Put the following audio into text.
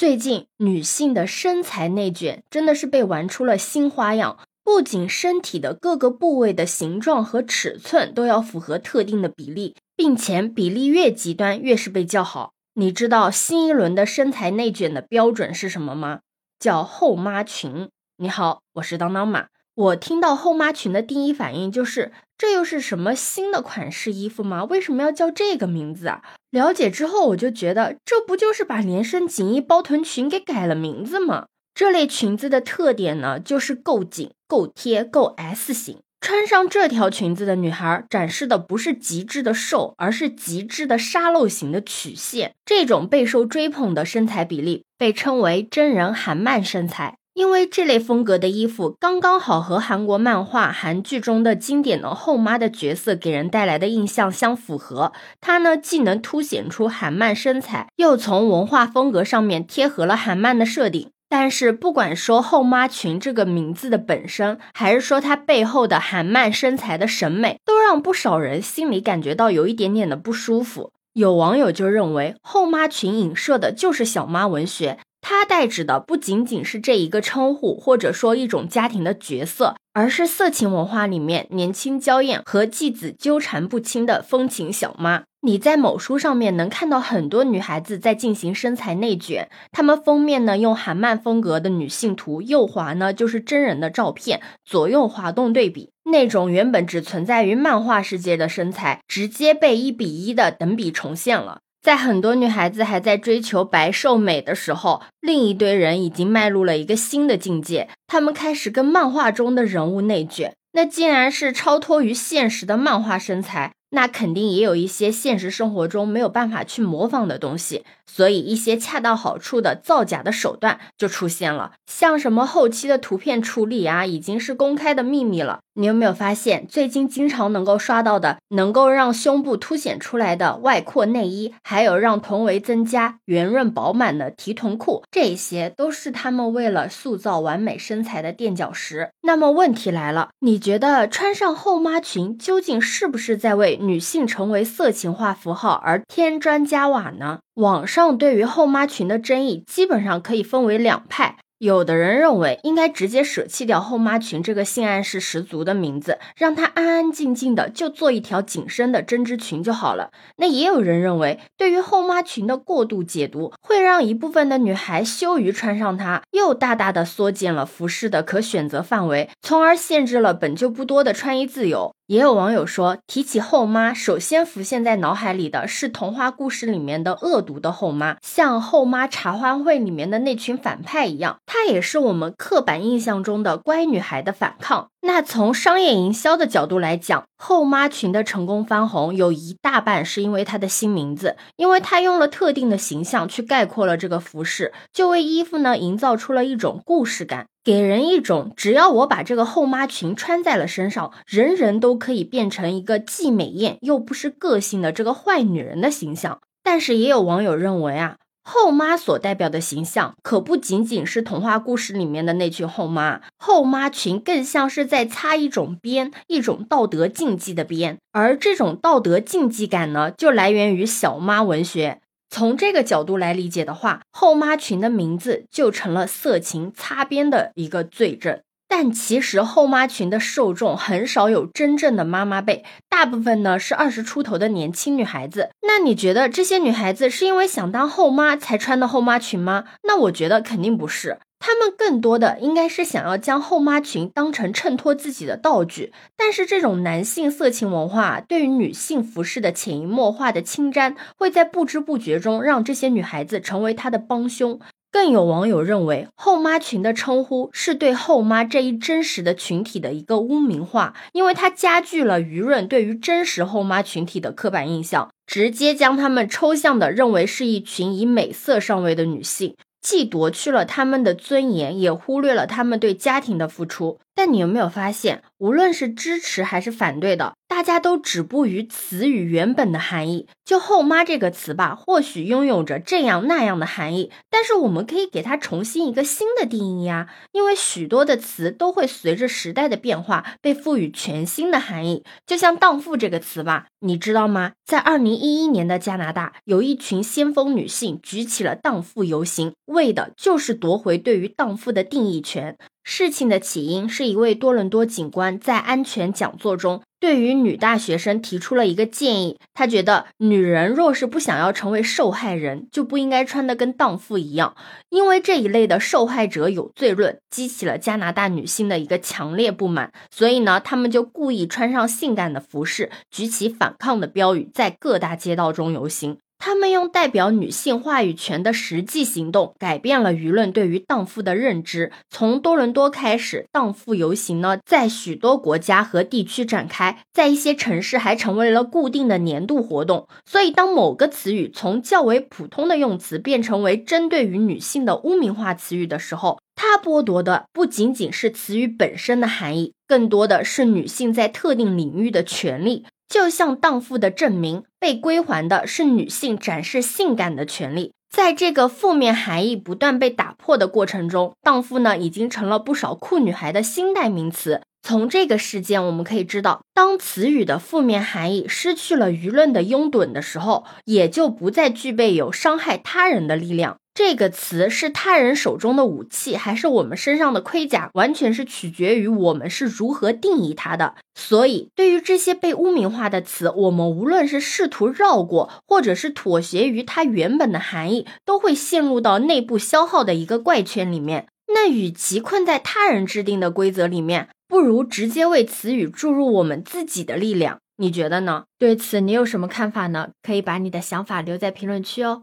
最近女性的身材内卷真的是被玩出了新花样，不仅身体的各个部位的形状和尺寸都要符合特定的比例，并且比例越极端越是被叫好。你知道新一轮的身材内卷的标准是什么吗？叫后妈裙。你好，我是当当妈。我听到后妈裙的第一反应就是，这又是什么新的款式衣服吗？为什么要叫这个名字啊？了解之后，我就觉得这不就是把连身紧衣包臀裙给改了名字吗？这类裙子的特点呢，就是够紧、够贴、够 S 型。穿上这条裙子的女孩，展示的不是极致的瘦，而是极致的沙漏型的曲线。这种备受追捧的身材比例，被称为真人韩漫身材。因为这类风格的衣服刚刚好和韩国漫画、韩剧中的经典的后妈的角色给人带来的印象相符合。它呢，既能凸显出韩漫身材，又从文化风格上面贴合了韩漫的设定。但是，不管说后妈裙这个名字的本身，还是说它背后的韩漫身材的审美，都让不少人心里感觉到有一点点的不舒服。有网友就认为，后妈裙影射的就是小妈文学。它代指的不仅仅是这一个称呼，或者说一种家庭的角色，而是色情文化里面年轻娇艳和继子纠缠不清的风情小妈。你在某书上面能看到很多女孩子在进行身材内卷，她们封面呢用韩漫风格的女性图，右滑呢就是真人的照片，左右滑动对比，那种原本只存在于漫画世界的身材，直接被一比一的等比重现了。在很多女孩子还在追求白瘦美的时候，另一堆人已经迈入了一个新的境界，他们开始跟漫画中的人物内卷。那既然是超脱于现实的漫画身材。那肯定也有一些现实生活中没有办法去模仿的东西，所以一些恰到好处的造假的手段就出现了，像什么后期的图片处理啊，已经是公开的秘密了。你有没有发现，最近经常能够刷到的，能够让胸部凸显出来的外扩内衣，还有让臀围增加、圆润饱满的提臀裤，这些都是他们为了塑造完美身材的垫脚石。那么问题来了，你觉得穿上后妈裙究竟是不是在为？女性成为色情化符号而添砖加瓦呢？网上对于后妈裙的争议基本上可以分为两派。有的人认为应该直接舍弃掉后妈裙这个性暗示十足的名字，让它安安静静的就做一条紧身的针织裙就好了。那也有人认为，对于后妈裙的过度解读，会让一部分的女孩羞于穿上它，又大大的缩减了服饰的可选择范围，从而限制了本就不多的穿衣自由。也有网友说，提起后妈，首先浮现在脑海里的是童话故事里面的恶毒的后妈，像后妈茶话会里面的那群反派一样，她也是我们刻板印象中的乖女孩的反抗。那从商业营销的角度来讲，后妈群的成功翻红，有一大半是因为她的新名字，因为她用了特定的形象去概括了这个服饰，就为衣服呢营造出了一种故事感，给人一种只要我把这个后妈裙穿在了身上，人人都可以变成一个既美艳又不失个性的这个坏女人的形象。但是也有网友认为啊。后妈所代表的形象可不仅仅是童话故事里面的那群后妈，后妈群更像是在擦一种边，一种道德禁忌的边。而这种道德禁忌感呢，就来源于小妈文学。从这个角度来理解的话，后妈群的名字就成了色情擦边的一个罪证。但其实后妈群的受众很少有真正的妈妈辈，大部分呢是二十出头的年轻女孩子。那你觉得这些女孩子是因为想当后妈才穿的后妈裙吗？那我觉得肯定不是，他们更多的应该是想要将后妈群当成衬托自己的道具。但是这种男性色情文化对于女性服饰的潜移默化的侵占，会在不知不觉中让这些女孩子成为他的帮凶。更有网友认为，后妈群的称呼是对后妈这一真实的群体的一个污名化，因为它加剧了舆论对于真实后妈群体的刻板印象，直接将他们抽象的认为是一群以美色上位的女性，既夺去了他们的尊严，也忽略了他们对家庭的付出。但你有没有发现，无论是支持还是反对的，大家都止步于词语原本的含义。就“后妈”这个词吧，或许拥有着这样那样的含义，但是我们可以给它重新一个新的定义呀。因为许多的词都会随着时代的变化被赋予全新的含义。就像“荡妇”这个词吧，你知道吗？在二零一一年的加拿大，有一群先锋女性举起了荡妇游行，为的就是夺回对于荡妇的定义权。事情的起因是一位多伦多警官在安全讲座中，对于女大学生提出了一个建议。他觉得，女人若是不想要成为受害人，就不应该穿的跟荡妇一样，因为这一类的受害者有罪论，激起了加拿大女性的一个强烈不满。所以呢，他们就故意穿上性感的服饰，举起反抗的标语，在各大街道中游行。他们用代表女性话语权的实际行动，改变了舆论对于荡妇的认知。从多伦多开始，荡妇游行呢，在许多国家和地区展开，在一些城市还成为了固定的年度活动。所以，当某个词语从较为普通的用词变成为针对于女性的污名化词语的时候，它剥夺的不仅仅是词语本身的含义，更多的是女性在特定领域的权利。就像荡妇的证明被归还的是女性展示性感的权利，在这个负面含义不断被打破的过程中，荡妇呢已经成了不少酷女孩的新代名词。从这个事件我们可以知道，当词语的负面含义失去了舆论的拥趸的时候，也就不再具备有伤害他人的力量。这个词是他人手中的武器，还是我们身上的盔甲，完全是取决于我们是如何定义它的。所以，对于这些被污名化的词，我们无论是试图绕过，或者是妥协于它原本的含义，都会陷入到内部消耗的一个怪圈里面。那与其困在他人制定的规则里面，不如直接为词语注入我们自己的力量。你觉得呢？对此你有什么看法呢？可以把你的想法留在评论区哦。